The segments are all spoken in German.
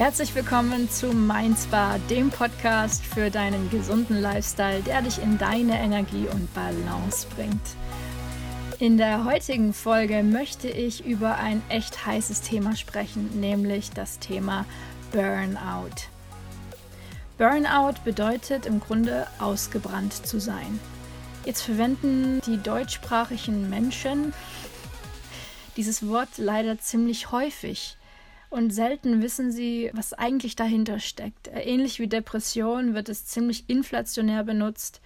Herzlich willkommen zu Mindspa, dem Podcast für deinen gesunden Lifestyle, der dich in deine Energie und Balance bringt. In der heutigen Folge möchte ich über ein echt heißes Thema sprechen, nämlich das Thema Burnout. Burnout bedeutet im Grunde ausgebrannt zu sein. Jetzt verwenden die deutschsprachigen Menschen dieses Wort leider ziemlich häufig und selten wissen sie, was eigentlich dahinter steckt. Ähnlich wie Depression wird es ziemlich inflationär benutzt.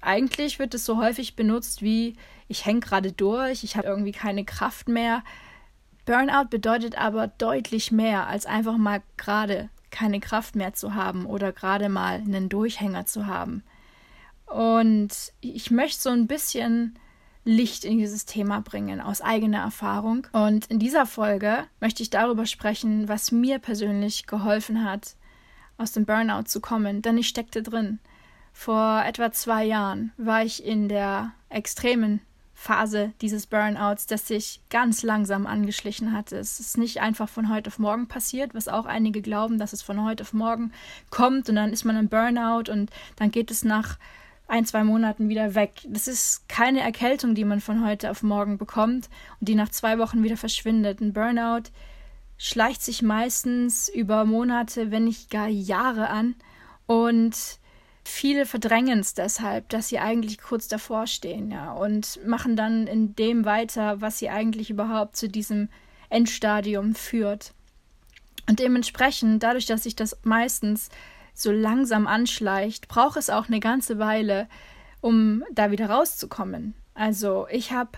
Eigentlich wird es so häufig benutzt wie ich hänge gerade durch, ich habe irgendwie keine Kraft mehr. Burnout bedeutet aber deutlich mehr als einfach mal gerade keine Kraft mehr zu haben oder gerade mal einen Durchhänger zu haben. Und ich möchte so ein bisschen Licht in dieses Thema bringen aus eigener Erfahrung. Und in dieser Folge möchte ich darüber sprechen, was mir persönlich geholfen hat, aus dem Burnout zu kommen, denn ich steckte drin. Vor etwa zwei Jahren war ich in der extremen Phase dieses Burnouts, das sich ganz langsam angeschlichen hatte. Es ist nicht einfach von heute auf morgen passiert, was auch einige glauben, dass es von heute auf morgen kommt und dann ist man im Burnout und dann geht es nach ein, zwei Monaten wieder weg. Das ist keine Erkältung, die man von heute auf morgen bekommt und die nach zwei Wochen wieder verschwindet. Ein Burnout schleicht sich meistens über Monate, wenn nicht gar Jahre an und viele verdrängen es deshalb, dass sie eigentlich kurz davor stehen, ja, und machen dann in dem weiter, was sie eigentlich überhaupt zu diesem Endstadium führt. Und dementsprechend, dadurch, dass sich das meistens so langsam anschleicht, braucht es auch eine ganze Weile, um da wieder rauszukommen. Also ich habe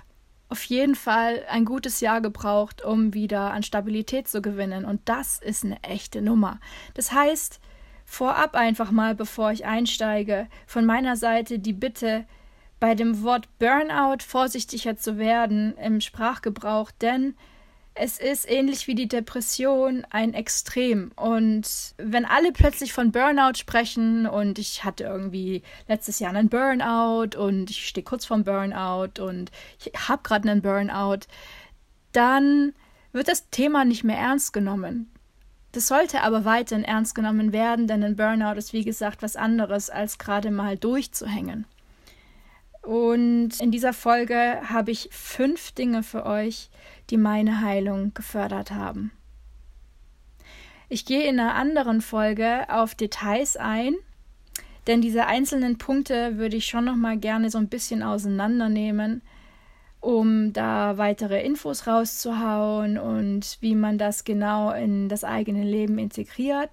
auf jeden Fall ein gutes Jahr gebraucht, um wieder an Stabilität zu gewinnen. Und das ist eine echte Nummer. Das heißt, vorab einfach mal, bevor ich einsteige, von meiner Seite die Bitte, bei dem Wort Burnout vorsichtiger zu werden im Sprachgebrauch, denn es ist ähnlich wie die Depression ein Extrem. Und wenn alle plötzlich von Burnout sprechen und ich hatte irgendwie letztes Jahr einen Burnout und ich stehe kurz vorm Burnout und ich habe gerade einen Burnout, dann wird das Thema nicht mehr ernst genommen. Das sollte aber weiterhin ernst genommen werden, denn ein Burnout ist wie gesagt was anderes, als gerade mal durchzuhängen. Und in dieser Folge habe ich fünf Dinge für euch, die meine Heilung gefördert haben. Ich gehe in einer anderen Folge auf Details ein, denn diese einzelnen Punkte würde ich schon noch mal gerne so ein bisschen auseinandernehmen, um da weitere Infos rauszuhauen und wie man das genau in das eigene Leben integriert.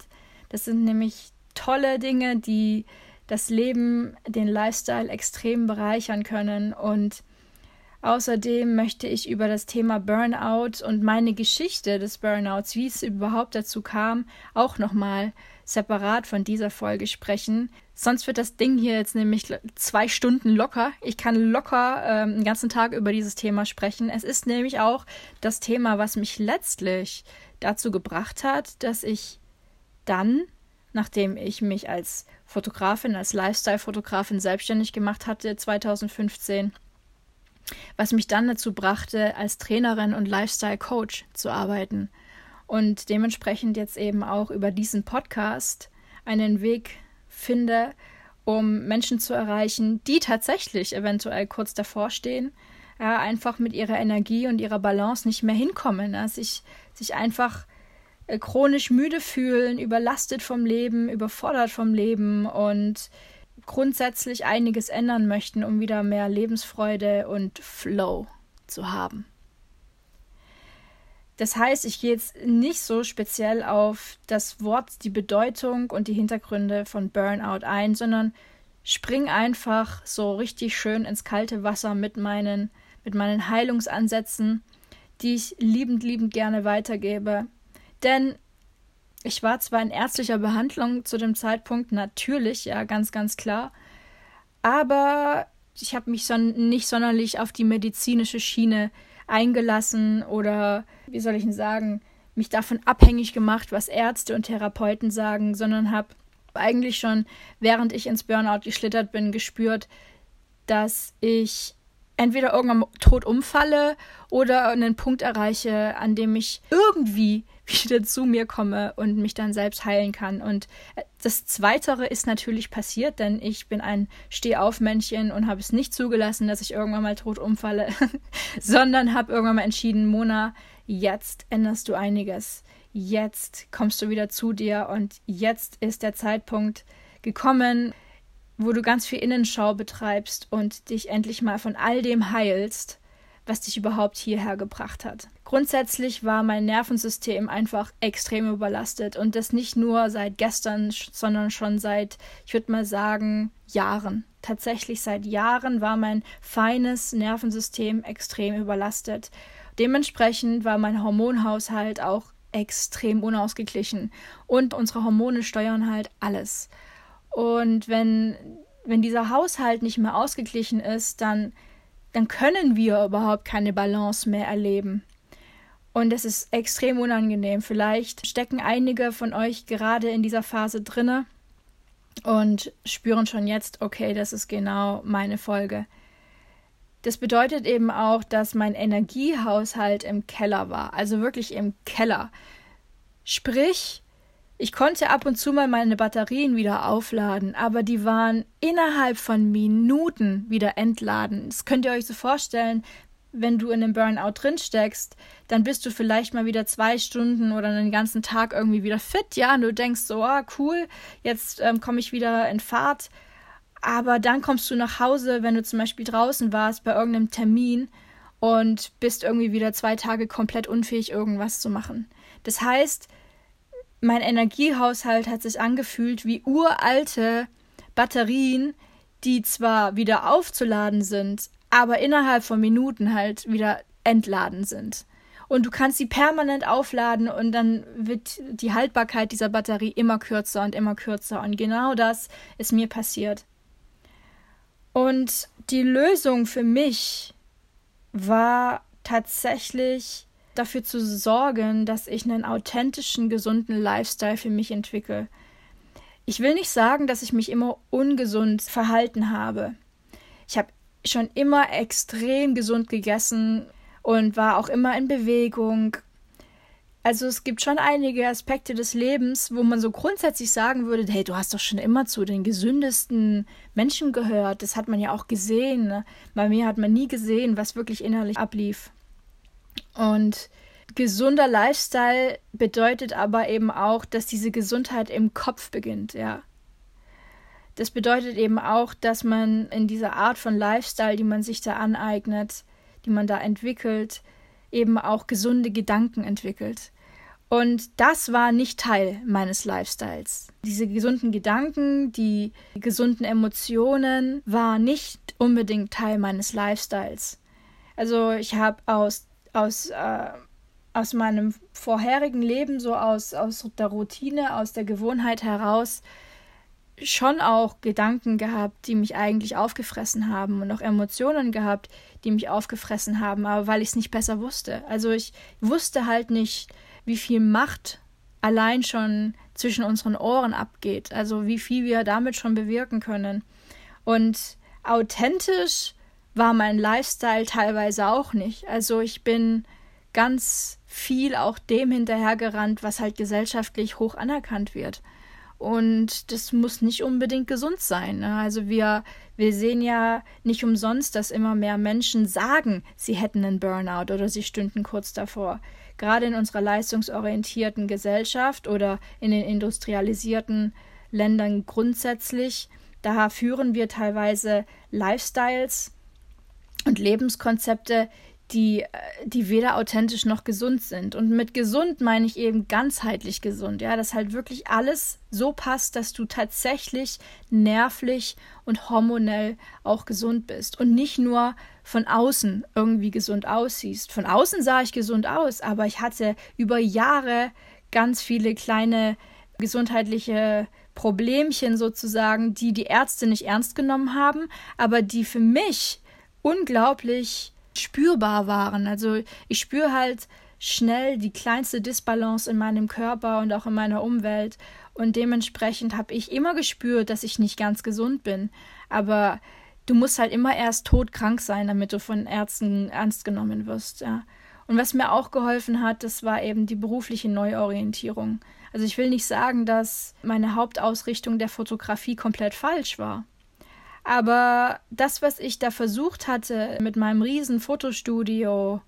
Das sind nämlich tolle Dinge, die das Leben, den Lifestyle extrem bereichern können. Und außerdem möchte ich über das Thema Burnout und meine Geschichte des Burnouts, wie es überhaupt dazu kam, auch nochmal separat von dieser Folge sprechen. Sonst wird das Ding hier jetzt nämlich zwei Stunden locker. Ich kann locker ähm, einen ganzen Tag über dieses Thema sprechen. Es ist nämlich auch das Thema, was mich letztlich dazu gebracht hat, dass ich dann nachdem ich mich als Fotografin, als Lifestyle-Fotografin selbstständig gemacht hatte 2015, was mich dann dazu brachte, als Trainerin und Lifestyle-Coach zu arbeiten und dementsprechend jetzt eben auch über diesen Podcast einen Weg finde, um Menschen zu erreichen, die tatsächlich eventuell kurz davor stehen, ja, einfach mit ihrer Energie und ihrer Balance nicht mehr hinkommen, ja, sich, sich einfach äh, chronisch müde fühlen, überlastet vom Leben, überfordert vom Leben und grundsätzlich einiges ändern möchten, um wieder mehr Lebensfreude und Flow zu haben. Das heißt, ich gehe jetzt nicht so speziell auf das Wort, die Bedeutung und die Hintergründe von Burnout ein, sondern spring einfach so richtig schön ins kalte Wasser mit meinen, mit meinen Heilungsansätzen, die ich liebend, liebend gerne weitergebe. Denn ich war zwar in ärztlicher Behandlung zu dem Zeitpunkt, natürlich, ja, ganz, ganz klar, aber ich habe mich son nicht sonderlich auf die medizinische Schiene eingelassen oder, wie soll ich denn sagen, mich davon abhängig gemacht, was Ärzte und Therapeuten sagen, sondern habe eigentlich schon, während ich ins Burnout geschlittert bin, gespürt, dass ich entweder irgendwann tot umfalle oder einen Punkt erreiche, an dem ich irgendwie wieder zu mir komme und mich dann selbst heilen kann. Und äh, das Zweitere ist natürlich passiert, denn ich bin ein Stehaufmännchen und habe es nicht zugelassen, dass ich irgendwann mal tot umfalle, sondern habe irgendwann mal entschieden, Mona, jetzt änderst du einiges. Jetzt kommst du wieder zu dir und jetzt ist der Zeitpunkt gekommen, wo du ganz viel Innenschau betreibst und dich endlich mal von all dem heilst, was dich überhaupt hierher gebracht hat. Grundsätzlich war mein Nervensystem einfach extrem überlastet und das nicht nur seit gestern, sondern schon seit, ich würde mal sagen, Jahren. Tatsächlich seit Jahren war mein feines Nervensystem extrem überlastet. Dementsprechend war mein Hormonhaushalt auch extrem unausgeglichen und unsere Hormone steuern halt alles. Und wenn, wenn dieser Haushalt nicht mehr ausgeglichen ist, dann, dann können wir überhaupt keine Balance mehr erleben. Und es ist extrem unangenehm. Vielleicht stecken einige von euch gerade in dieser Phase drinne und spüren schon jetzt, okay, das ist genau meine Folge. Das bedeutet eben auch, dass mein Energiehaushalt im Keller war, also wirklich im Keller. Sprich, ich konnte ab und zu mal meine Batterien wieder aufladen, aber die waren innerhalb von Minuten wieder entladen. Das könnt ihr euch so vorstellen, wenn du in einem Burnout drin steckst, dann bist du vielleicht mal wieder zwei Stunden oder einen ganzen Tag irgendwie wieder fit, ja, und du denkst so, ah, cool, jetzt ähm, komme ich wieder in Fahrt. Aber dann kommst du nach Hause, wenn du zum Beispiel draußen warst bei irgendeinem Termin und bist irgendwie wieder zwei Tage komplett unfähig, irgendwas zu machen. Das heißt, mein Energiehaushalt hat sich angefühlt wie uralte Batterien, die zwar wieder aufzuladen sind, aber innerhalb von Minuten halt wieder entladen sind. Und du kannst sie permanent aufladen und dann wird die Haltbarkeit dieser Batterie immer kürzer und immer kürzer. Und genau das ist mir passiert. Und die Lösung für mich war tatsächlich dafür zu sorgen, dass ich einen authentischen, gesunden Lifestyle für mich entwickle. Ich will nicht sagen, dass ich mich immer ungesund verhalten habe. Ich habe schon immer extrem gesund gegessen und war auch immer in Bewegung. Also es gibt schon einige Aspekte des Lebens, wo man so grundsätzlich sagen würde, hey, du hast doch schon immer zu den gesündesten Menschen gehört. Das hat man ja auch gesehen. Ne? Bei mir hat man nie gesehen, was wirklich innerlich ablief. Und gesunder Lifestyle bedeutet aber eben auch, dass diese Gesundheit im Kopf beginnt, ja. Das bedeutet eben auch, dass man in dieser Art von Lifestyle, die man sich da aneignet, die man da entwickelt, eben auch gesunde Gedanken entwickelt. Und das war nicht Teil meines Lifestyles. Diese gesunden Gedanken, die gesunden Emotionen waren nicht unbedingt Teil meines Lifestyles. Also ich habe aus aus, äh, aus meinem vorherigen Leben, so aus, aus der Routine, aus der Gewohnheit heraus, schon auch Gedanken gehabt, die mich eigentlich aufgefressen haben und auch Emotionen gehabt, die mich aufgefressen haben, aber weil ich es nicht besser wusste. Also ich wusste halt nicht, wie viel Macht allein schon zwischen unseren Ohren abgeht, also wie viel wir damit schon bewirken können. Und authentisch war mein Lifestyle teilweise auch nicht. Also ich bin ganz viel auch dem hinterhergerannt, was halt gesellschaftlich hoch anerkannt wird. Und das muss nicht unbedingt gesund sein. Ne? Also wir, wir sehen ja nicht umsonst, dass immer mehr Menschen sagen, sie hätten einen Burnout oder sie stünden kurz davor. Gerade in unserer leistungsorientierten Gesellschaft oder in den industrialisierten Ländern grundsätzlich, da führen wir teilweise Lifestyles, und Lebenskonzepte, die, die weder authentisch noch gesund sind. Und mit gesund meine ich eben ganzheitlich gesund, ja, dass halt wirklich alles so passt, dass du tatsächlich nervlich und hormonell auch gesund bist und nicht nur von außen irgendwie gesund aussiehst. Von außen sah ich gesund aus, aber ich hatte über Jahre ganz viele kleine gesundheitliche Problemchen sozusagen, die die Ärzte nicht ernst genommen haben, aber die für mich unglaublich spürbar waren. Also ich spüre halt schnell die kleinste Disbalance in meinem Körper und auch in meiner Umwelt. Und dementsprechend habe ich immer gespürt, dass ich nicht ganz gesund bin. Aber du musst halt immer erst todkrank sein, damit du von Ärzten ernst genommen wirst. Ja. Und was mir auch geholfen hat, das war eben die berufliche Neuorientierung. Also ich will nicht sagen, dass meine Hauptausrichtung der Fotografie komplett falsch war. Aber das, was ich da versucht hatte mit meinem riesen Fotostudio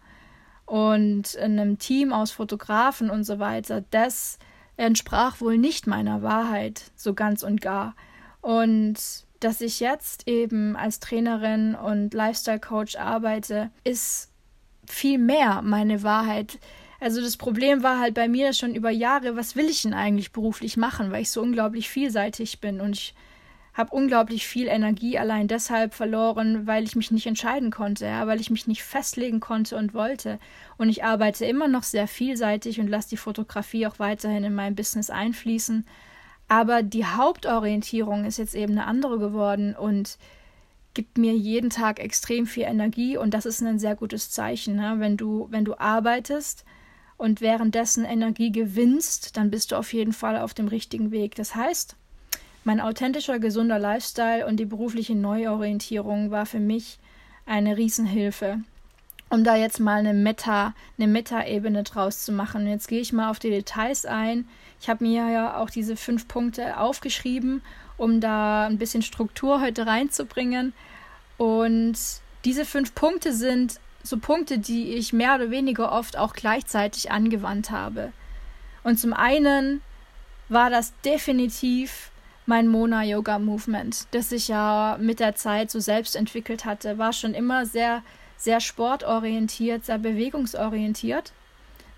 und einem Team aus Fotografen und so weiter, das entsprach wohl nicht meiner Wahrheit so ganz und gar. Und dass ich jetzt eben als Trainerin und Lifestyle Coach arbeite, ist viel mehr meine Wahrheit. Also das Problem war halt bei mir schon über Jahre, was will ich denn eigentlich beruflich machen, weil ich so unglaublich vielseitig bin und ich habe unglaublich viel Energie allein deshalb verloren, weil ich mich nicht entscheiden konnte, ja, weil ich mich nicht festlegen konnte und wollte. Und ich arbeite immer noch sehr vielseitig und lasse die Fotografie auch weiterhin in mein Business einfließen. Aber die Hauptorientierung ist jetzt eben eine andere geworden und gibt mir jeden Tag extrem viel Energie und das ist ein sehr gutes Zeichen. Ne? Wenn du, wenn du arbeitest und währenddessen Energie gewinnst, dann bist du auf jeden Fall auf dem richtigen Weg. Das heißt, mein authentischer, gesunder Lifestyle und die berufliche Neuorientierung war für mich eine Riesenhilfe. Um da jetzt mal eine Meta, eine Meta-Ebene draus zu machen. Jetzt gehe ich mal auf die Details ein. Ich habe mir ja auch diese fünf Punkte aufgeschrieben, um da ein bisschen Struktur heute reinzubringen. Und diese fünf Punkte sind so Punkte, die ich mehr oder weniger oft auch gleichzeitig angewandt habe. Und zum einen war das definitiv mein Mona Yoga Movement, das sich ja mit der Zeit so selbst entwickelt hatte, war schon immer sehr, sehr sportorientiert, sehr bewegungsorientiert.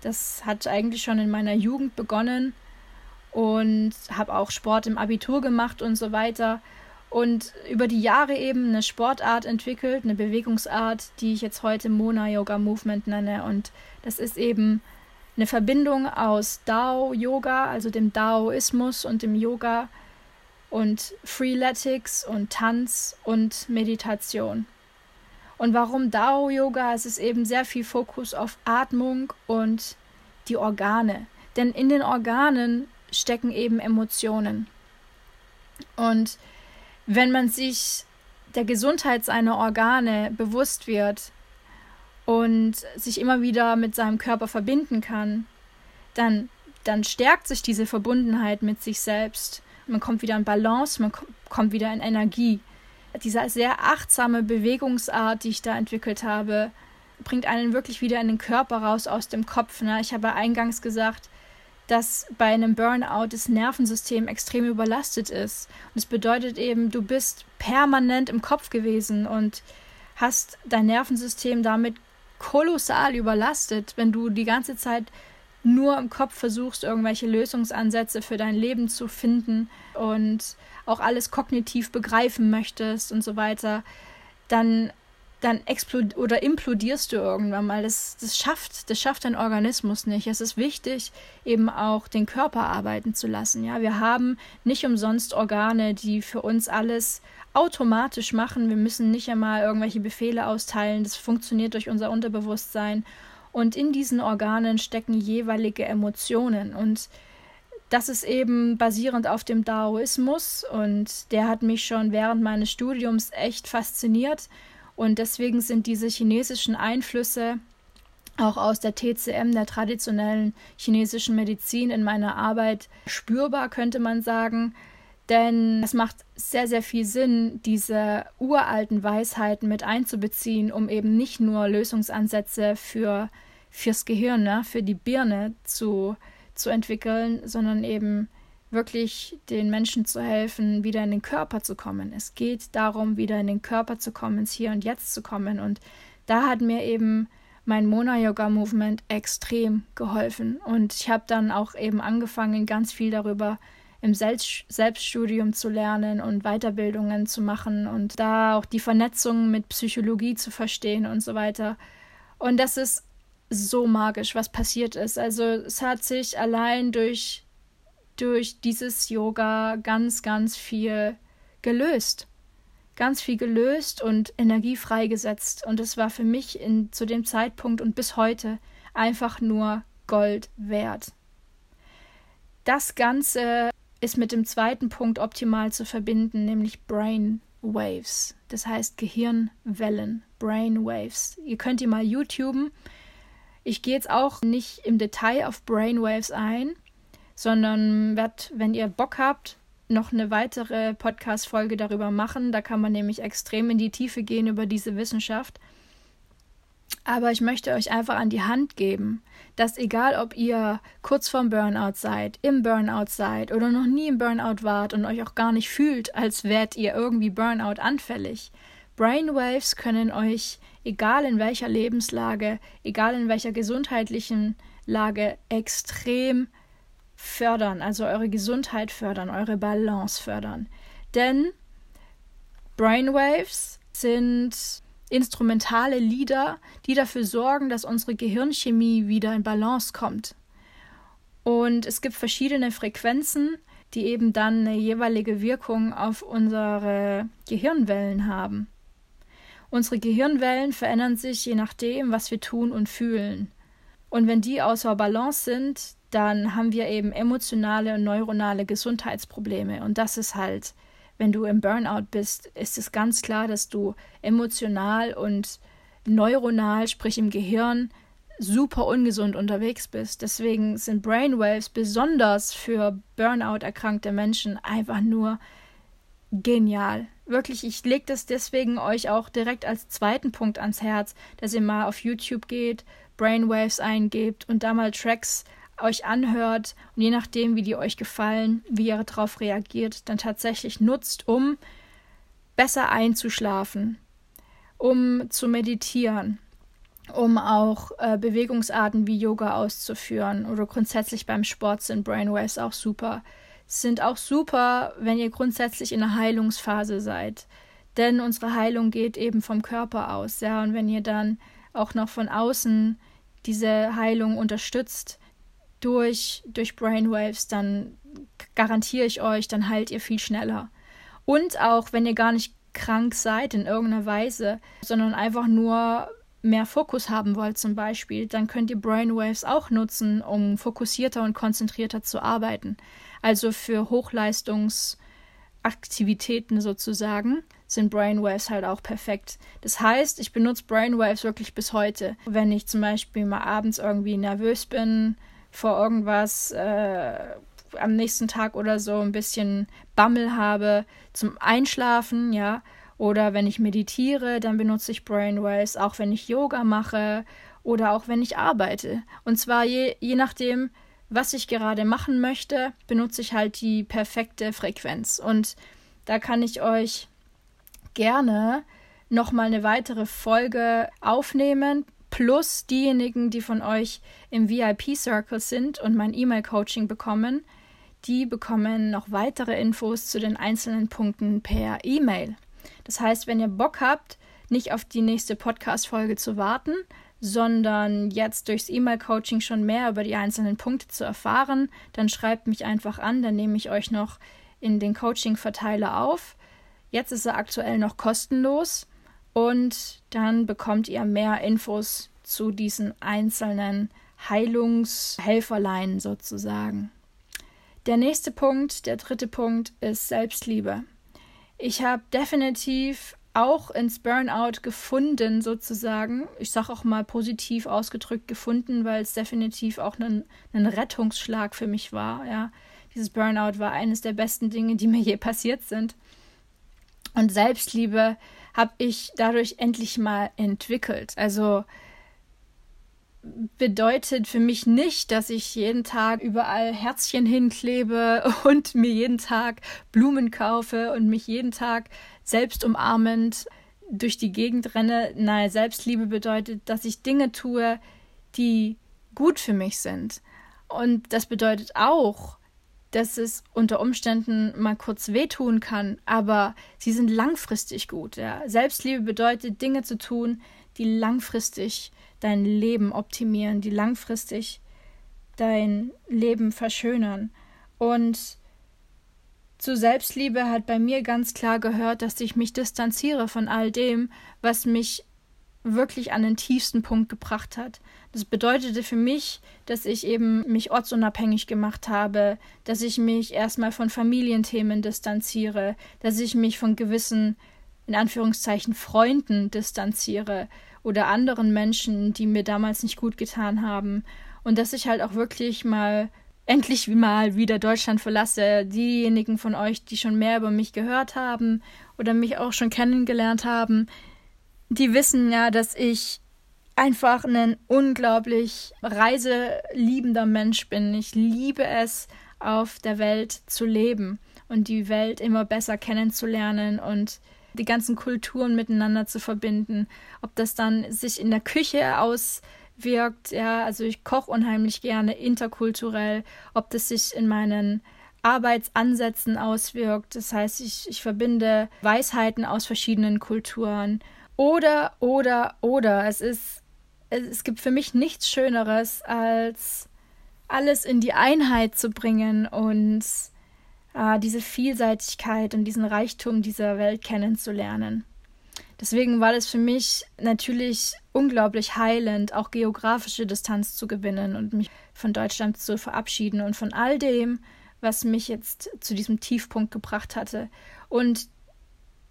Das hat eigentlich schon in meiner Jugend begonnen und habe auch Sport im Abitur gemacht und so weiter. Und über die Jahre eben eine Sportart entwickelt, eine Bewegungsart, die ich jetzt heute Mona Yoga Movement nenne. Und das ist eben eine Verbindung aus Dao Yoga, also dem Daoismus und dem Yoga und Freeletics und Tanz und Meditation. Und warum Dao Yoga? Es ist eben sehr viel Fokus auf Atmung und die Organe. Denn in den Organen stecken eben Emotionen. Und wenn man sich der Gesundheit seiner Organe bewusst wird und sich immer wieder mit seinem Körper verbinden kann, dann, dann stärkt sich diese Verbundenheit mit sich selbst man kommt wieder in Balance, man kommt wieder in Energie. Diese sehr achtsame Bewegungsart, die ich da entwickelt habe, bringt einen wirklich wieder in den Körper raus aus dem Kopf. Ne? Ich habe eingangs gesagt, dass bei einem Burnout das Nervensystem extrem überlastet ist. Und es bedeutet eben, du bist permanent im Kopf gewesen und hast dein Nervensystem damit kolossal überlastet, wenn du die ganze Zeit nur im Kopf versuchst, irgendwelche Lösungsansätze für dein Leben zu finden und auch alles kognitiv begreifen möchtest und so weiter, dann, dann explod oder implodierst du irgendwann mal. Das, das schafft, das schafft dein Organismus nicht. Es ist wichtig, eben auch den Körper arbeiten zu lassen. Ja, wir haben nicht umsonst Organe, die für uns alles automatisch machen. Wir müssen nicht einmal irgendwelche Befehle austeilen. Das funktioniert durch unser Unterbewusstsein. Und in diesen Organen stecken jeweilige Emotionen. Und das ist eben basierend auf dem Daoismus. Und der hat mich schon während meines Studiums echt fasziniert. Und deswegen sind diese chinesischen Einflüsse auch aus der TCM, der traditionellen chinesischen Medizin, in meiner Arbeit spürbar, könnte man sagen. Denn es macht sehr, sehr viel Sinn, diese uralten Weisheiten mit einzubeziehen, um eben nicht nur Lösungsansätze für fürs Gehirn, ne, für die Birne zu, zu entwickeln, sondern eben wirklich den Menschen zu helfen, wieder in den Körper zu kommen. Es geht darum, wieder in den Körper zu kommen, ins Hier und Jetzt zu kommen. Und da hat mir eben mein Mona-Yoga-Movement extrem geholfen. Und ich habe dann auch eben angefangen, ganz viel darüber im Selbst Selbststudium zu lernen und Weiterbildungen zu machen und da auch die Vernetzung mit Psychologie zu verstehen und so weiter. Und das ist so magisch, was passiert ist. Also es hat sich allein durch, durch dieses Yoga ganz, ganz viel gelöst. Ganz viel gelöst und Energie freigesetzt. Und es war für mich in, zu dem Zeitpunkt und bis heute einfach nur Gold wert. Das Ganze ist mit dem zweiten Punkt optimal zu verbinden, nämlich Brain Waves. Das heißt Gehirnwellen, Brain Waves. Ihr könnt die mal YouTuben. Ich gehe jetzt auch nicht im Detail auf Brain Waves ein, sondern werde, wenn ihr Bock habt, noch eine weitere Podcast-Folge darüber machen. Da kann man nämlich extrem in die Tiefe gehen über diese Wissenschaft. Aber ich möchte euch einfach an die Hand geben, dass egal ob ihr kurz vorm Burnout seid, im Burnout seid oder noch nie im Burnout wart und euch auch gar nicht fühlt, als wärt ihr irgendwie Burnout anfällig, Brainwaves können euch, egal in welcher Lebenslage, egal in welcher gesundheitlichen Lage, extrem fördern, also eure Gesundheit fördern, eure Balance fördern. Denn Brainwaves sind instrumentale Lieder, die dafür sorgen, dass unsere Gehirnchemie wieder in Balance kommt. Und es gibt verschiedene Frequenzen, die eben dann eine jeweilige Wirkung auf unsere Gehirnwellen haben. Unsere Gehirnwellen verändern sich je nachdem, was wir tun und fühlen. Und wenn die außer Balance sind, dann haben wir eben emotionale und neuronale Gesundheitsprobleme. Und das ist halt wenn du im Burnout bist, ist es ganz klar, dass du emotional und neuronal, sprich im Gehirn, super ungesund unterwegs bist. Deswegen sind Brainwaves besonders für Burnout erkrankte Menschen einfach nur genial. Wirklich, ich lege das deswegen euch auch direkt als zweiten Punkt ans Herz, dass ihr mal auf YouTube geht, Brainwaves eingebt und da mal Tracks euch anhört und je nachdem, wie die euch gefallen, wie ihr darauf reagiert, dann tatsächlich nutzt, um besser einzuschlafen, um zu meditieren, um auch äh, Bewegungsarten wie Yoga auszuführen oder grundsätzlich beim Sport sind Brainwaves auch super. Sind auch super, wenn ihr grundsätzlich in einer Heilungsphase seid. Denn unsere Heilung geht eben vom Körper aus, ja. Und wenn ihr dann auch noch von außen diese Heilung unterstützt, durch, durch Brainwaves, dann garantiere ich euch, dann heilt ihr viel schneller. Und auch wenn ihr gar nicht krank seid in irgendeiner Weise, sondern einfach nur mehr Fokus haben wollt zum Beispiel, dann könnt ihr Brainwaves auch nutzen, um fokussierter und konzentrierter zu arbeiten. Also für Hochleistungsaktivitäten sozusagen sind Brainwaves halt auch perfekt. Das heißt, ich benutze Brainwaves wirklich bis heute. Wenn ich zum Beispiel mal abends irgendwie nervös bin, vor irgendwas äh, am nächsten Tag oder so ein bisschen Bammel habe zum Einschlafen, ja. Oder wenn ich meditiere, dann benutze ich Brainwaves, auch wenn ich Yoga mache oder auch wenn ich arbeite. Und zwar je, je nachdem, was ich gerade machen möchte, benutze ich halt die perfekte Frequenz. Und da kann ich euch gerne nochmal eine weitere Folge aufnehmen, plus diejenigen, die von euch im VIP-Circle sind und mein E-Mail-Coaching bekommen, die bekommen noch weitere Infos zu den einzelnen Punkten per E-Mail. Das heißt, wenn ihr Bock habt, nicht auf die nächste Podcast-Folge zu warten, sondern jetzt durchs E-Mail-Coaching schon mehr über die einzelnen Punkte zu erfahren, dann schreibt mich einfach an, dann nehme ich euch noch in den Coaching-Verteiler auf. Jetzt ist er aktuell noch kostenlos und dann bekommt ihr mehr Infos zu diesen einzelnen Heilungshelferlein sozusagen. Der nächste Punkt, der dritte Punkt, ist Selbstliebe. Ich habe definitiv auch ins Burnout gefunden, sozusagen. Ich sage auch mal positiv ausgedrückt gefunden, weil es definitiv auch ein, Rettungsschlag für mich war. Ja. Dieses Burnout war eines der besten Dinge, die mir je passiert sind. Und Selbstliebe habe ich dadurch endlich mal entwickelt. Also bedeutet für mich nicht, dass ich jeden Tag überall Herzchen hinklebe und mir jeden Tag Blumen kaufe und mich jeden Tag selbst umarmend durch die Gegend renne. Nein, Selbstliebe bedeutet, dass ich Dinge tue, die gut für mich sind. Und das bedeutet auch, dass es unter Umständen mal kurz wehtun kann, aber sie sind langfristig gut. Ja. Selbstliebe bedeutet, Dinge zu tun, die langfristig dein Leben optimieren, die langfristig dein Leben verschönern. Und zu Selbstliebe hat bei mir ganz klar gehört, dass ich mich distanziere von all dem, was mich wirklich an den tiefsten Punkt gebracht hat. Das bedeutete für mich, dass ich eben mich ortsunabhängig gemacht habe, dass ich mich erstmal von Familienthemen distanziere, dass ich mich von gewissen, in Anführungszeichen, Freunden distanziere oder anderen Menschen, die mir damals nicht gut getan haben. Und dass ich halt auch wirklich mal endlich mal wieder Deutschland verlasse. Diejenigen von euch, die schon mehr über mich gehört haben oder mich auch schon kennengelernt haben, die wissen ja, dass ich einfach ein unglaublich reiseliebender Mensch bin. Ich liebe es, auf der Welt zu leben und die Welt immer besser kennenzulernen und die ganzen Kulturen miteinander zu verbinden. Ob das dann sich in der Küche auswirkt, ja, also ich koche unheimlich gerne interkulturell, ob das sich in meinen Arbeitsansätzen auswirkt. Das heißt, ich, ich verbinde Weisheiten aus verschiedenen Kulturen oder, oder, oder. Es ist, es, gibt für mich nichts Schöneres, als alles in die Einheit zu bringen und äh, diese Vielseitigkeit und diesen Reichtum dieser Welt kennenzulernen. Deswegen war es für mich natürlich unglaublich heilend, auch geografische Distanz zu gewinnen und mich von Deutschland zu verabschieden und von all dem, was mich jetzt zu diesem Tiefpunkt gebracht hatte. Und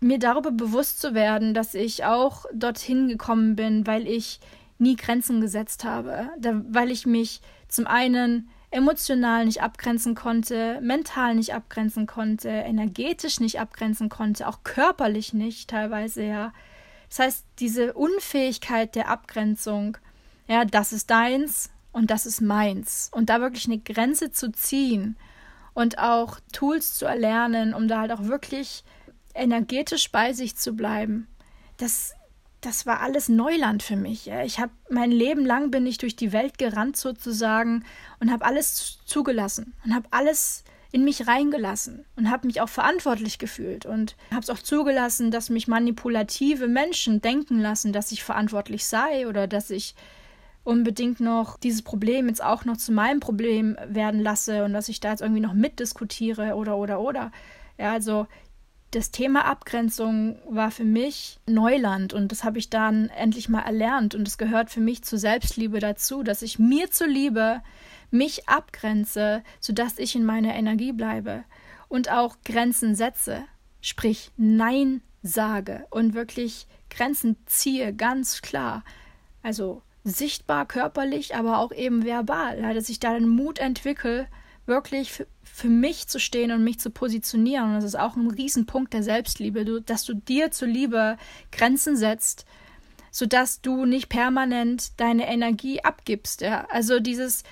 mir darüber bewusst zu werden, dass ich auch dorthin gekommen bin, weil ich nie Grenzen gesetzt habe, da, weil ich mich zum einen emotional nicht abgrenzen konnte, mental nicht abgrenzen konnte, energetisch nicht abgrenzen konnte, auch körperlich nicht teilweise, ja. Das heißt, diese Unfähigkeit der Abgrenzung, ja, das ist deins und das ist meins. Und da wirklich eine Grenze zu ziehen und auch Tools zu erlernen, um da halt auch wirklich energetisch bei sich zu bleiben, das, das war alles Neuland für mich. Ich habe mein Leben lang bin ich durch die Welt gerannt sozusagen und habe alles zugelassen und habe alles in mich reingelassen und habe mich auch verantwortlich gefühlt und habe es auch zugelassen, dass mich manipulative Menschen denken lassen, dass ich verantwortlich sei oder dass ich unbedingt noch dieses Problem jetzt auch noch zu meinem Problem werden lasse und dass ich da jetzt irgendwie noch mitdiskutiere oder oder oder. Ja, also das Thema Abgrenzung war für mich Neuland und das habe ich dann endlich mal erlernt und es gehört für mich zur Selbstliebe dazu, dass ich mir zuliebe mich abgrenze, sodass ich in meiner Energie bleibe und auch Grenzen setze, sprich Nein sage und wirklich Grenzen ziehe, ganz klar. Also sichtbar körperlich, aber auch eben verbal, dass ich da den Mut entwickle, wirklich für, mich zu stehen und mich zu positionieren. Und das ist auch ein Riesenpunkt der Selbstliebe, du, dass du dir zuliebe Grenzen setzt, sodass du nicht permanent deine Energie abgibst. Ja? Also dieses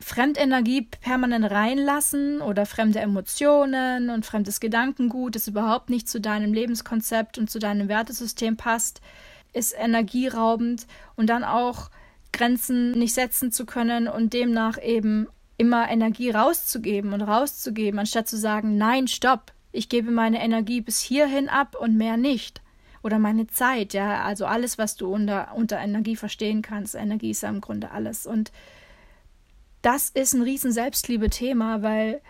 Fremdenergie permanent reinlassen oder fremde Emotionen und fremdes Gedankengut, das überhaupt nicht zu deinem Lebenskonzept und zu deinem Wertesystem passt, ist energieraubend und dann auch Grenzen nicht setzen zu können und demnach eben immer Energie rauszugeben und rauszugeben, anstatt zu sagen, nein, stopp, ich gebe meine Energie bis hierhin ab und mehr nicht. Oder meine Zeit, ja, also alles, was du unter, unter Energie verstehen kannst. Energie ist ja im Grunde alles. Und das ist ein riesen Selbstliebe-Thema, weil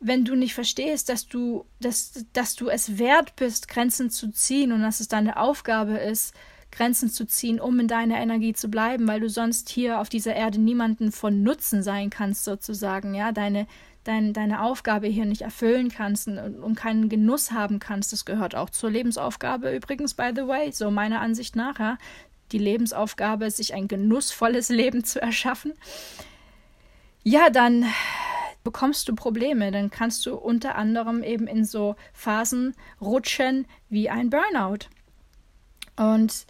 wenn du nicht verstehst, dass du, dass, dass du es wert bist, Grenzen zu ziehen und dass es deine Aufgabe ist, Grenzen zu ziehen, um in deiner Energie zu bleiben, weil du sonst hier auf dieser Erde niemanden von Nutzen sein kannst, sozusagen, ja, deine, dein, deine Aufgabe hier nicht erfüllen kannst und, und keinen Genuss haben kannst. Das gehört auch zur Lebensaufgabe übrigens, by the way, so meiner Ansicht nach, ja. Die Lebensaufgabe, sich ein genussvolles Leben zu erschaffen. Ja, dann bekommst du Probleme, dann kannst du unter anderem eben in so Phasen rutschen wie ein Burnout. Und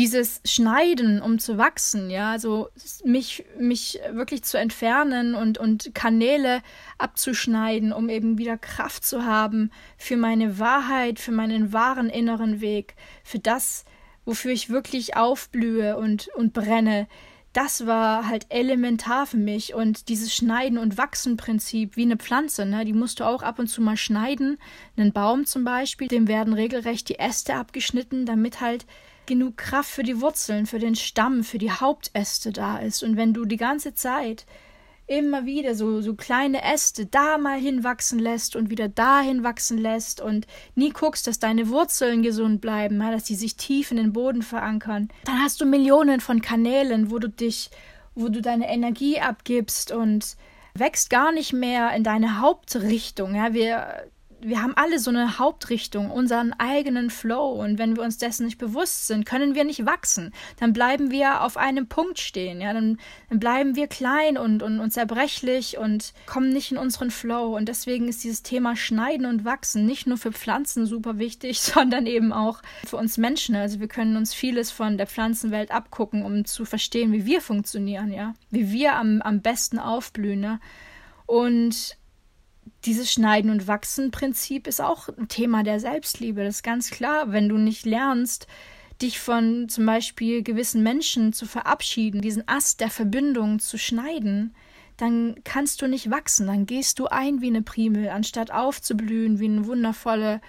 dieses Schneiden, um zu wachsen, ja, also mich, mich wirklich zu entfernen und, und Kanäle abzuschneiden, um eben wieder Kraft zu haben für meine Wahrheit, für meinen wahren inneren Weg, für das, wofür ich wirklich aufblühe und, und brenne, das war halt elementar für mich und dieses Schneiden- und Wachsen-Prinzip wie eine Pflanze, ne, die musst du auch ab und zu mal schneiden. Einen Baum zum Beispiel, dem werden regelrecht die Äste abgeschnitten, damit halt genug Kraft für die Wurzeln, für den Stamm, für die Hauptäste da ist. Und wenn du die ganze Zeit immer wieder so, so kleine Äste da mal hinwachsen lässt und wieder dahin wachsen lässt und nie guckst, dass deine Wurzeln gesund bleiben, dass die sich tief in den Boden verankern, dann hast du Millionen von Kanälen, wo du dich, wo du deine Energie abgibst und wächst gar nicht mehr in deine Hauptrichtung. Ja, wir wir haben alle so eine Hauptrichtung, unseren eigenen Flow. Und wenn wir uns dessen nicht bewusst sind, können wir nicht wachsen. Dann bleiben wir auf einem Punkt stehen. Ja, dann, dann bleiben wir klein und, und, und zerbrechlich und kommen nicht in unseren Flow. Und deswegen ist dieses Thema Schneiden und Wachsen nicht nur für Pflanzen super wichtig, sondern eben auch für uns Menschen. Also wir können uns vieles von der Pflanzenwelt abgucken, um zu verstehen, wie wir funktionieren, ja, wie wir am, am besten aufblühen. Ne? Und dieses Schneiden- und Wachsen-Prinzip ist auch ein Thema der Selbstliebe. Das ist ganz klar. Wenn du nicht lernst, dich von zum Beispiel gewissen Menschen zu verabschieden, diesen Ast der Verbindung zu schneiden, dann kannst du nicht wachsen. Dann gehst du ein wie eine Primel, anstatt aufzublühen wie eine wundervolle,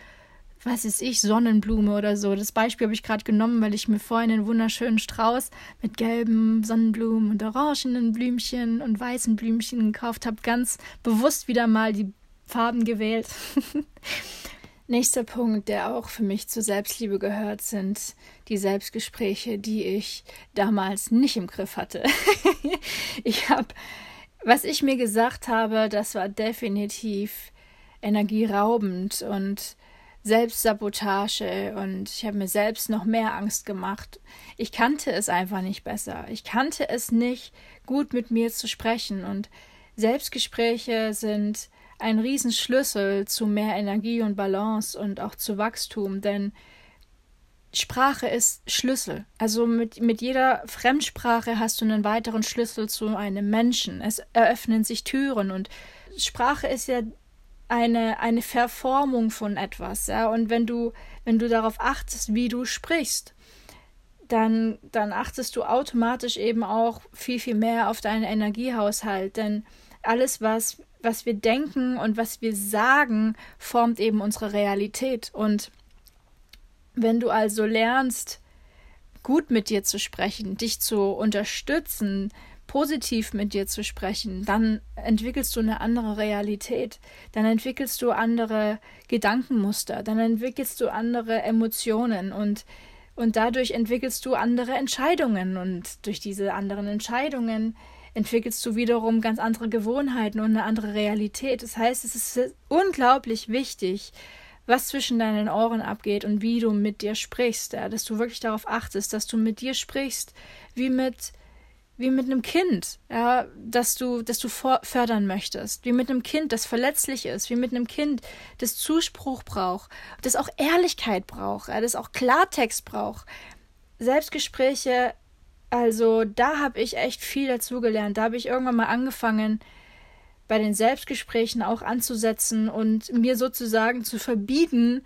was ist ich, Sonnenblume oder so. Das Beispiel habe ich gerade genommen, weil ich mir vorhin einen wunderschönen Strauß mit gelben Sonnenblumen und orangenen Blümchen und weißen Blümchen gekauft habe. Ganz bewusst wieder mal die Farben gewählt. Nächster Punkt, der auch für mich zur Selbstliebe gehört, sind die Selbstgespräche, die ich damals nicht im Griff hatte. ich habe, was ich mir gesagt habe, das war definitiv energieraubend und Selbstsabotage und ich habe mir selbst noch mehr Angst gemacht. Ich kannte es einfach nicht besser. Ich kannte es nicht, gut mit mir zu sprechen und Selbstgespräche sind ein Riesenschlüssel zu mehr Energie und Balance und auch zu Wachstum, denn Sprache ist Schlüssel. Also mit, mit jeder Fremdsprache hast du einen weiteren Schlüssel zu einem Menschen. Es eröffnen sich Türen und Sprache ist ja eine, eine Verformung von etwas, ja. Und wenn du, wenn du darauf achtest, wie du sprichst, dann, dann achtest du automatisch eben auch viel, viel mehr auf deinen Energiehaushalt. Denn alles, was was wir denken und was wir sagen, formt eben unsere Realität. Und wenn du also lernst, gut mit dir zu sprechen, dich zu unterstützen, positiv mit dir zu sprechen, dann entwickelst du eine andere Realität, dann entwickelst du andere Gedankenmuster, dann entwickelst du andere Emotionen. Und und dadurch entwickelst du andere Entscheidungen. Und durch diese anderen Entscheidungen entwickelst du wiederum ganz andere Gewohnheiten und eine andere Realität. Das heißt, es ist unglaublich wichtig, was zwischen deinen Ohren abgeht und wie du mit dir sprichst, ja, dass du wirklich darauf achtest, dass du mit dir sprichst, wie mit wie mit einem Kind, ja, dass du, dass du fördern möchtest, wie mit einem Kind, das verletzlich ist, wie mit einem Kind, das Zuspruch braucht, das auch Ehrlichkeit braucht, ja, das auch Klartext braucht. Selbstgespräche also da habe ich echt viel dazugelernt. Da habe ich irgendwann mal angefangen, bei den Selbstgesprächen auch anzusetzen und mir sozusagen zu verbieten,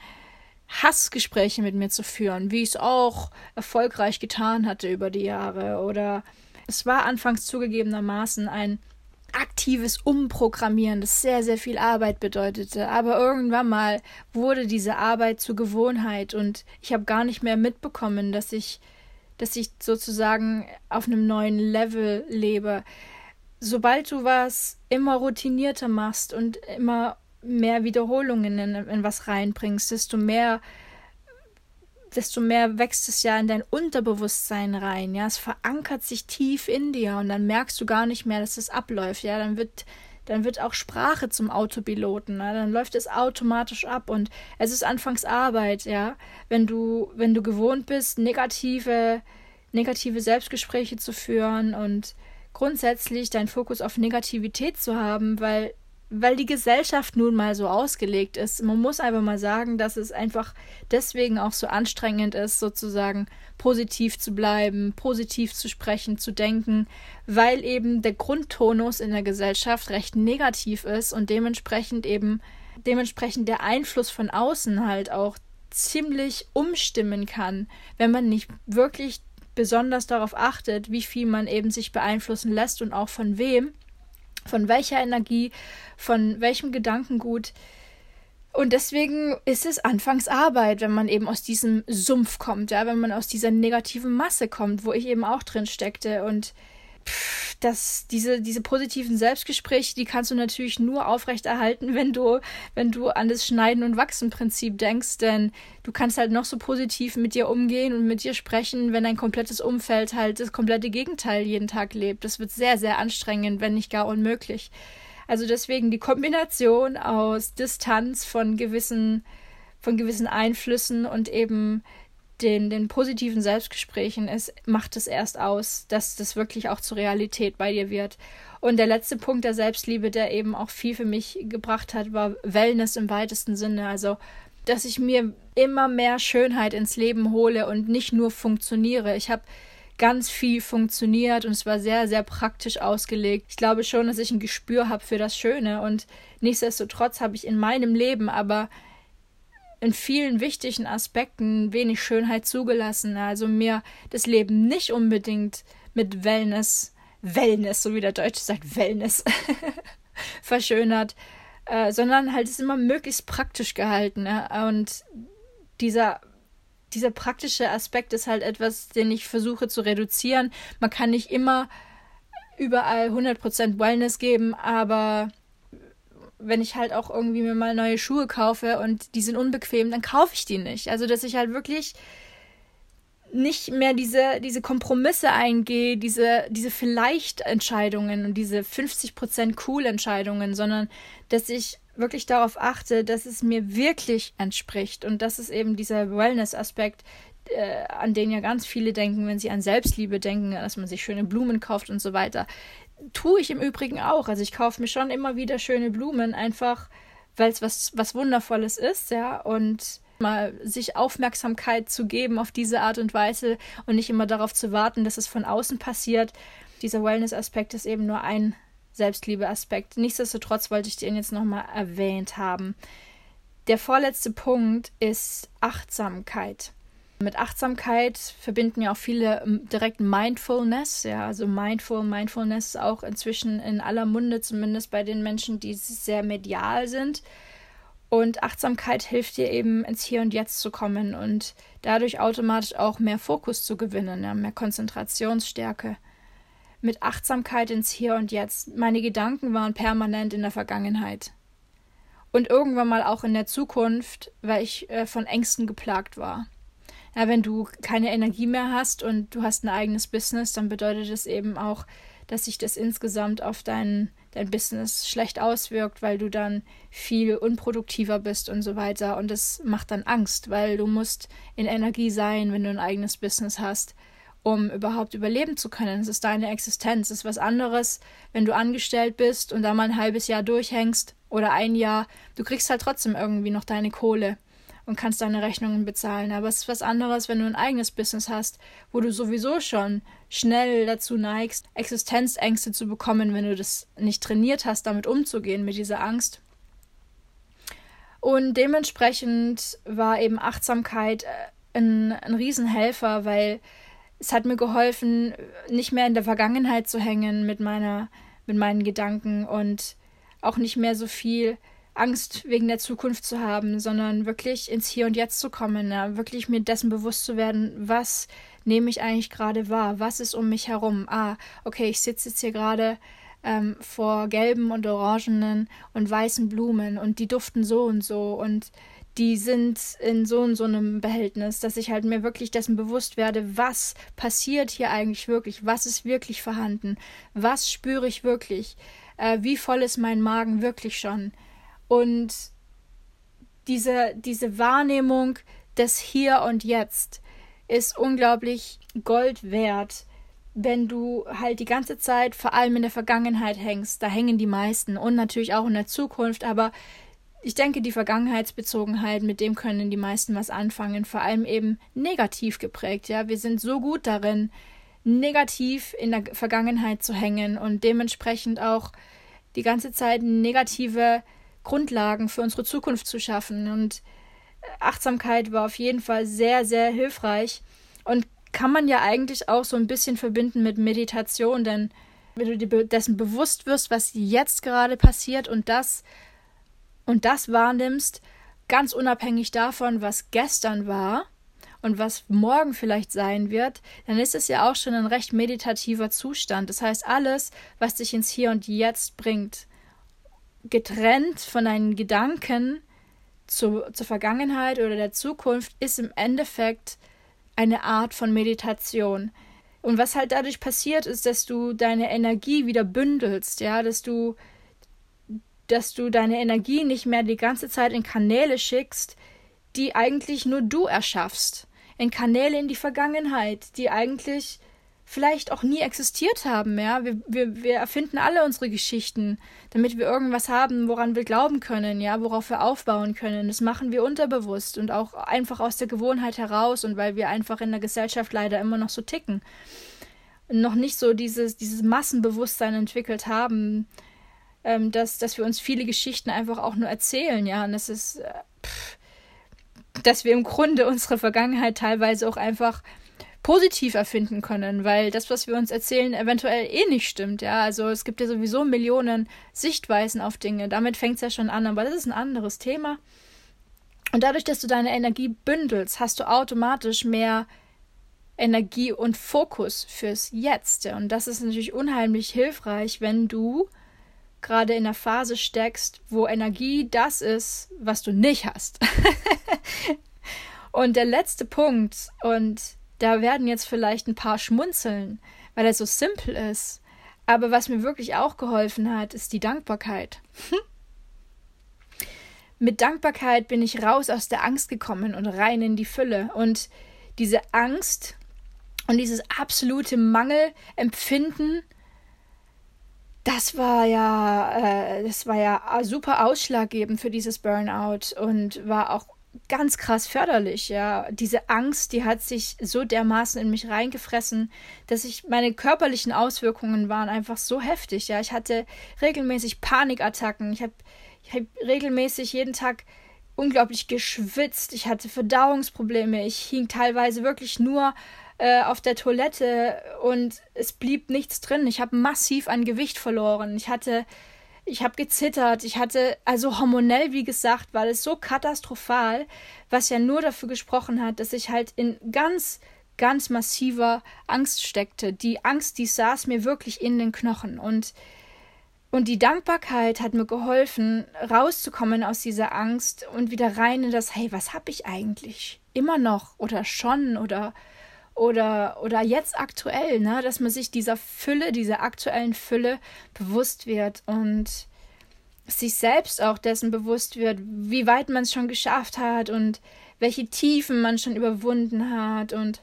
Hassgespräche mit mir zu führen, wie ich es auch erfolgreich getan hatte über die Jahre. Oder es war anfangs zugegebenermaßen ein aktives Umprogrammieren, das sehr, sehr viel Arbeit bedeutete. Aber irgendwann mal wurde diese Arbeit zur Gewohnheit und ich habe gar nicht mehr mitbekommen, dass ich dass ich sozusagen auf einem neuen Level lebe. Sobald du was immer routinierter machst und immer mehr Wiederholungen in, in was reinbringst, desto mehr desto mehr wächst es ja in dein Unterbewusstsein rein, ja, es verankert sich tief in dir und dann merkst du gar nicht mehr, dass es abläuft, ja, dann wird dann wird auch Sprache zum Autopiloten, ne? dann läuft es automatisch ab und es ist anfangs Arbeit, ja. Wenn du, wenn du gewohnt bist, negative, negative Selbstgespräche zu führen und grundsätzlich deinen Fokus auf Negativität zu haben, weil weil die Gesellschaft nun mal so ausgelegt ist. Man muss einfach mal sagen, dass es einfach deswegen auch so anstrengend ist, sozusagen positiv zu bleiben, positiv zu sprechen, zu denken, weil eben der Grundtonus in der Gesellschaft recht negativ ist und dementsprechend eben dementsprechend der Einfluss von außen halt auch ziemlich umstimmen kann, wenn man nicht wirklich besonders darauf achtet, wie viel man eben sich beeinflussen lässt und auch von wem von welcher Energie, von welchem Gedankengut. Und deswegen ist es anfangs Arbeit, wenn man eben aus diesem Sumpf kommt, ja, wenn man aus dieser negativen Masse kommt, wo ich eben auch drin steckte. Und pff, das, diese, diese positiven Selbstgespräche, die kannst du natürlich nur aufrechterhalten, wenn du, wenn du an das Schneiden- und Wachsen-Prinzip denkst, denn du kannst halt noch so positiv mit dir umgehen und mit dir sprechen, wenn dein komplettes Umfeld halt das komplette Gegenteil jeden Tag lebt. Das wird sehr, sehr anstrengend, wenn nicht gar unmöglich. Also deswegen die Kombination aus Distanz von gewissen, von gewissen Einflüssen und eben den, den positiven Selbstgesprächen ist, macht es erst aus, dass das wirklich auch zur Realität bei dir wird. Und der letzte Punkt der Selbstliebe, der eben auch viel für mich gebracht hat, war Wellness im weitesten Sinne. Also, dass ich mir immer mehr Schönheit ins Leben hole und nicht nur funktioniere. Ich habe ganz viel funktioniert und es war sehr, sehr praktisch ausgelegt. Ich glaube schon, dass ich ein Gespür habe für das Schöne und nichtsdestotrotz habe ich in meinem Leben aber in vielen wichtigen Aspekten wenig Schönheit zugelassen. Also mir das Leben nicht unbedingt mit Wellness, Wellness, so wie der Deutsche sagt, Wellness, verschönert, äh, sondern halt es immer möglichst praktisch gehalten. Ne? Und dieser dieser praktische Aspekt ist halt etwas, den ich versuche zu reduzieren. Man kann nicht immer überall 100% Wellness geben, aber wenn ich halt auch irgendwie mir mal neue Schuhe kaufe und die sind unbequem, dann kaufe ich die nicht. Also, dass ich halt wirklich nicht mehr diese, diese Kompromisse eingehe, diese, diese Vielleicht-Entscheidungen und diese 50% Cool-Entscheidungen, sondern dass ich wirklich darauf achte, dass es mir wirklich entspricht. Und das ist eben dieser Wellness-Aspekt, äh, an den ja ganz viele denken, wenn sie an Selbstliebe denken, dass man sich schöne Blumen kauft und so weiter tue ich im Übrigen auch. Also ich kaufe mir schon immer wieder schöne Blumen, einfach weil es was, was Wundervolles ist, ja. Und mal sich Aufmerksamkeit zu geben auf diese Art und Weise und nicht immer darauf zu warten, dass es von außen passiert. Dieser Wellness-Aspekt ist eben nur ein Selbstliebe-Aspekt. Nichtsdestotrotz wollte ich den jetzt nochmal erwähnt haben. Der vorletzte Punkt ist Achtsamkeit. Mit Achtsamkeit verbinden ja auch viele ähm, direkt Mindfulness. Ja, also Mindful, Mindfulness ist auch inzwischen in aller Munde, zumindest bei den Menschen, die sehr medial sind. Und Achtsamkeit hilft dir eben ins Hier und Jetzt zu kommen und dadurch automatisch auch mehr Fokus zu gewinnen, ja, mehr Konzentrationsstärke. Mit Achtsamkeit ins Hier und Jetzt. Meine Gedanken waren permanent in der Vergangenheit. Und irgendwann mal auch in der Zukunft, weil ich äh, von Ängsten geplagt war ja, wenn du keine Energie mehr hast und du hast ein eigenes Business, dann bedeutet das eben auch, dass sich das insgesamt auf dein, dein Business schlecht auswirkt, weil du dann viel unproduktiver bist und so weiter. Und das macht dann Angst, weil du musst in Energie sein, wenn du ein eigenes Business hast, um überhaupt überleben zu können. Es ist deine Existenz. Es ist was anderes, wenn du angestellt bist und da mal ein halbes Jahr durchhängst oder ein Jahr. Du kriegst halt trotzdem irgendwie noch deine Kohle und kannst deine Rechnungen bezahlen. Aber es ist was anderes, wenn du ein eigenes Business hast, wo du sowieso schon schnell dazu neigst, Existenzängste zu bekommen, wenn du das nicht trainiert hast, damit umzugehen, mit dieser Angst. Und dementsprechend war eben Achtsamkeit äh, ein, ein Riesenhelfer, weil es hat mir geholfen, nicht mehr in der Vergangenheit zu hängen mit meiner, mit meinen Gedanken und auch nicht mehr so viel Angst wegen der Zukunft zu haben, sondern wirklich ins Hier und Jetzt zu kommen, ja? wirklich mir dessen bewusst zu werden, was nehme ich eigentlich gerade wahr, was ist um mich herum. Ah, okay, ich sitze jetzt hier gerade ähm, vor gelben und orangenen und weißen Blumen und die duften so und so und die sind in so und so einem Behältnis, dass ich halt mir wirklich dessen bewusst werde, was passiert hier eigentlich wirklich, was ist wirklich vorhanden, was spüre ich wirklich, äh, wie voll ist mein Magen wirklich schon, und diese, diese Wahrnehmung des Hier und Jetzt ist unglaublich Gold wert, wenn du halt die ganze Zeit vor allem in der Vergangenheit hängst. Da hängen die meisten und natürlich auch in der Zukunft, aber ich denke, die Vergangenheitsbezogenheit, mit dem können die meisten was anfangen, vor allem eben negativ geprägt. Ja, wir sind so gut darin, negativ in der Vergangenheit zu hängen und dementsprechend auch die ganze Zeit negative Grundlagen für unsere Zukunft zu schaffen. Und Achtsamkeit war auf jeden Fall sehr, sehr hilfreich und kann man ja eigentlich auch so ein bisschen verbinden mit Meditation, denn wenn du dir dessen bewusst wirst, was jetzt gerade passiert und das und das wahrnimmst, ganz unabhängig davon, was gestern war, und was morgen vielleicht sein wird, dann ist es ja auch schon ein recht meditativer Zustand. Das heißt, alles, was dich ins Hier und Jetzt bringt, getrennt von deinen Gedanken zu, zur Vergangenheit oder der Zukunft, ist im Endeffekt eine Art von Meditation. Und was halt dadurch passiert, ist, dass du deine Energie wieder bündelst, ja, dass du, dass du deine Energie nicht mehr die ganze Zeit in Kanäle schickst, die eigentlich nur du erschaffst. In Kanäle in die Vergangenheit, die eigentlich vielleicht auch nie existiert haben, ja. Wir, wir, wir erfinden alle unsere Geschichten, damit wir irgendwas haben, woran wir glauben können, ja, worauf wir aufbauen können. Das machen wir unterbewusst und auch einfach aus der Gewohnheit heraus und weil wir einfach in der Gesellschaft leider immer noch so ticken. Noch nicht so dieses, dieses Massenbewusstsein entwickelt haben, ähm, dass, dass wir uns viele Geschichten einfach auch nur erzählen, ja. Und das ist, äh, pff, dass wir im Grunde unsere Vergangenheit teilweise auch einfach positiv erfinden können, weil das, was wir uns erzählen, eventuell eh nicht stimmt. Ja, also es gibt ja sowieso Millionen Sichtweisen auf Dinge. Damit fängt es ja schon an, aber das ist ein anderes Thema. Und dadurch, dass du deine Energie bündelst, hast du automatisch mehr Energie und Fokus fürs Jetzt. Und das ist natürlich unheimlich hilfreich, wenn du gerade in einer Phase steckst, wo Energie das ist, was du nicht hast. und der letzte Punkt, und da werden jetzt vielleicht ein paar schmunzeln, weil er so simpel ist. Aber was mir wirklich auch geholfen hat, ist die Dankbarkeit. Mit Dankbarkeit bin ich raus aus der Angst gekommen und rein in die Fülle. Und diese Angst und dieses absolute Mangelempfinden, das war ja, äh, das war ja super ausschlaggebend für dieses Burnout und war auch ganz krass förderlich, ja. Diese Angst, die hat sich so dermaßen in mich reingefressen, dass ich meine körperlichen Auswirkungen waren einfach so heftig, ja. Ich hatte regelmäßig Panikattacken. Ich habe hab regelmäßig jeden Tag unglaublich geschwitzt. Ich hatte Verdauungsprobleme. Ich hing teilweise wirklich nur äh, auf der Toilette und es blieb nichts drin. Ich habe massiv an Gewicht verloren. Ich hatte ich habe gezittert, ich hatte, also hormonell, wie gesagt, war es so katastrophal, was ja nur dafür gesprochen hat, dass ich halt in ganz, ganz massiver Angst steckte. Die Angst, die saß mir wirklich in den Knochen und und die Dankbarkeit hat mir geholfen, rauszukommen aus dieser Angst und wieder rein in das, hey, was habe ich eigentlich? Immer noch oder schon oder oder, oder jetzt aktuell, ne, dass man sich dieser Fülle, dieser aktuellen Fülle bewusst wird und sich selbst auch dessen bewusst wird, wie weit man es schon geschafft hat und welche Tiefen man schon überwunden hat und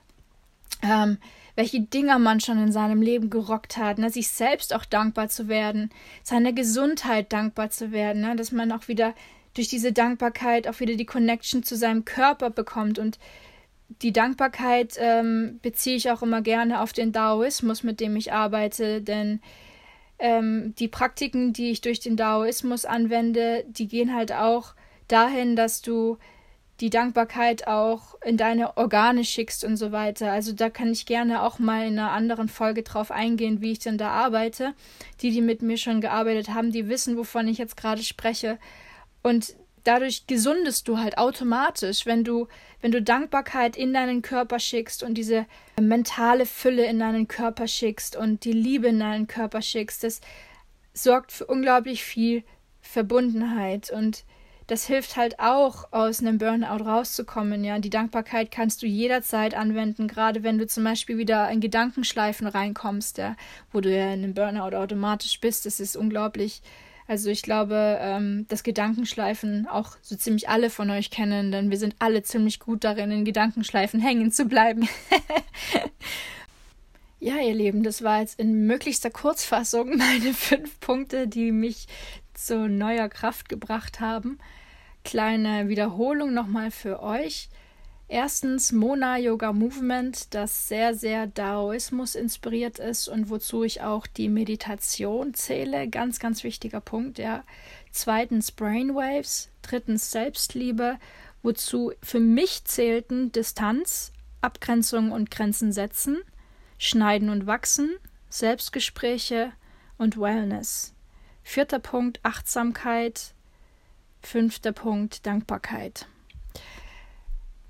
ähm, welche Dinger man schon in seinem Leben gerockt hat, ne? sich selbst auch dankbar zu werden, seiner Gesundheit dankbar zu werden, ne? dass man auch wieder durch diese Dankbarkeit auch wieder die Connection zu seinem Körper bekommt und die Dankbarkeit ähm, beziehe ich auch immer gerne auf den Daoismus, mit dem ich arbeite, denn ähm, die Praktiken, die ich durch den Daoismus anwende, die gehen halt auch dahin, dass du die Dankbarkeit auch in deine Organe schickst und so weiter. Also da kann ich gerne auch mal in einer anderen Folge drauf eingehen, wie ich denn da arbeite. Die, die mit mir schon gearbeitet haben, die wissen, wovon ich jetzt gerade spreche. Und dadurch gesundest du halt automatisch, wenn du, wenn du Dankbarkeit in deinen Körper schickst und diese mentale Fülle in deinen Körper schickst und die Liebe in deinen Körper schickst. Das sorgt für unglaublich viel Verbundenheit und das hilft halt auch, aus einem Burnout rauszukommen. Ja, die Dankbarkeit kannst du jederzeit anwenden, gerade wenn du zum Beispiel wieder in Gedankenschleifen reinkommst, ja, wo du ja in einem Burnout automatisch bist. Das ist unglaublich also ich glaube, ähm, das Gedankenschleifen auch so ziemlich alle von euch kennen, denn wir sind alle ziemlich gut darin, in Gedankenschleifen hängen zu bleiben. ja, ihr Lieben, das war jetzt in möglichster Kurzfassung meine fünf Punkte, die mich zu neuer Kraft gebracht haben. Kleine Wiederholung nochmal für euch. Erstens Mona Yoga Movement, das sehr, sehr Daoismus inspiriert ist und wozu ich auch die Meditation zähle. Ganz, ganz wichtiger Punkt, ja. Zweitens Brainwaves. Drittens Selbstliebe, wozu für mich zählten Distanz, Abgrenzung und Grenzen setzen, Schneiden und Wachsen, Selbstgespräche und Wellness. Vierter Punkt Achtsamkeit. Fünfter Punkt Dankbarkeit.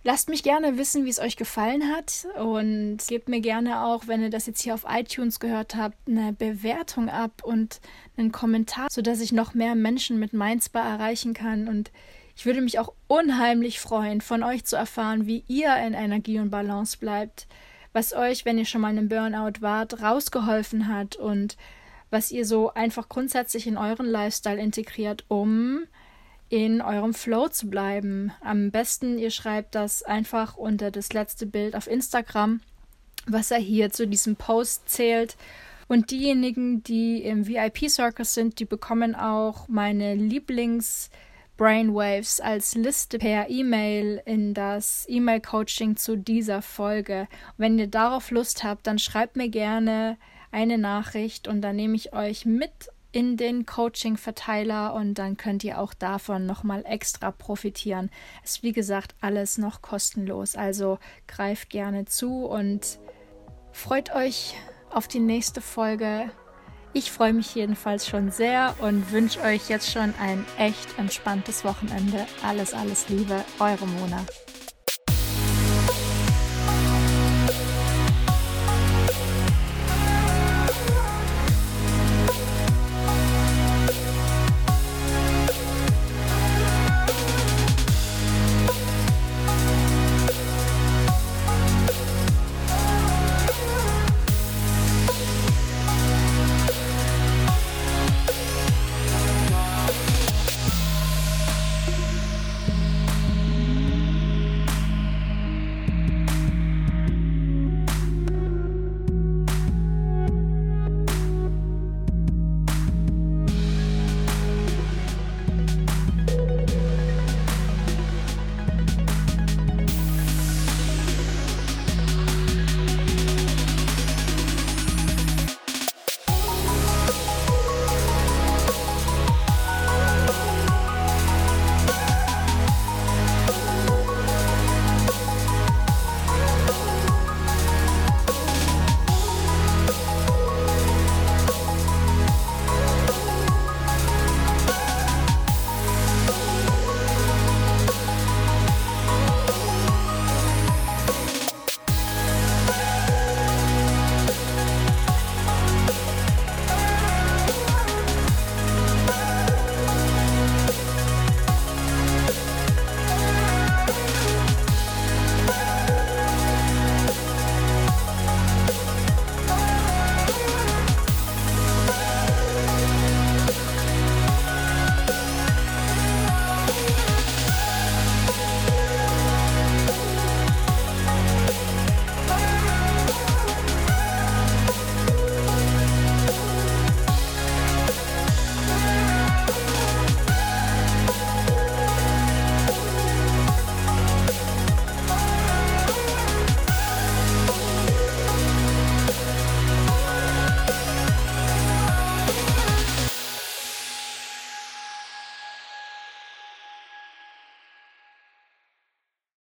Lasst mich gerne wissen, wie es euch gefallen hat und gebt mir gerne auch, wenn ihr das jetzt hier auf iTunes gehört habt, eine Bewertung ab und einen Kommentar, sodass ich noch mehr Menschen mit Mindspa erreichen kann. Und ich würde mich auch unheimlich freuen, von euch zu erfahren, wie ihr in Energie und Balance bleibt, was euch, wenn ihr schon mal in einem Burnout wart, rausgeholfen hat und was ihr so einfach grundsätzlich in euren Lifestyle integriert, um in eurem Flow zu bleiben. Am besten, ihr schreibt das einfach unter das letzte Bild auf Instagram, was er hier zu diesem Post zählt. Und diejenigen, die im VIP-Circus sind, die bekommen auch meine Lieblings- Brainwaves als Liste per E-Mail in das E-Mail-Coaching zu dieser Folge. Wenn ihr darauf Lust habt, dann schreibt mir gerne eine Nachricht und dann nehme ich euch mit in den Coaching-Verteiler und dann könnt ihr auch davon nochmal extra profitieren. Es ist wie gesagt alles noch kostenlos, also greift gerne zu und freut euch auf die nächste Folge. Ich freue mich jedenfalls schon sehr und wünsche euch jetzt schon ein echt entspanntes Wochenende. Alles, alles Liebe, eure Mona.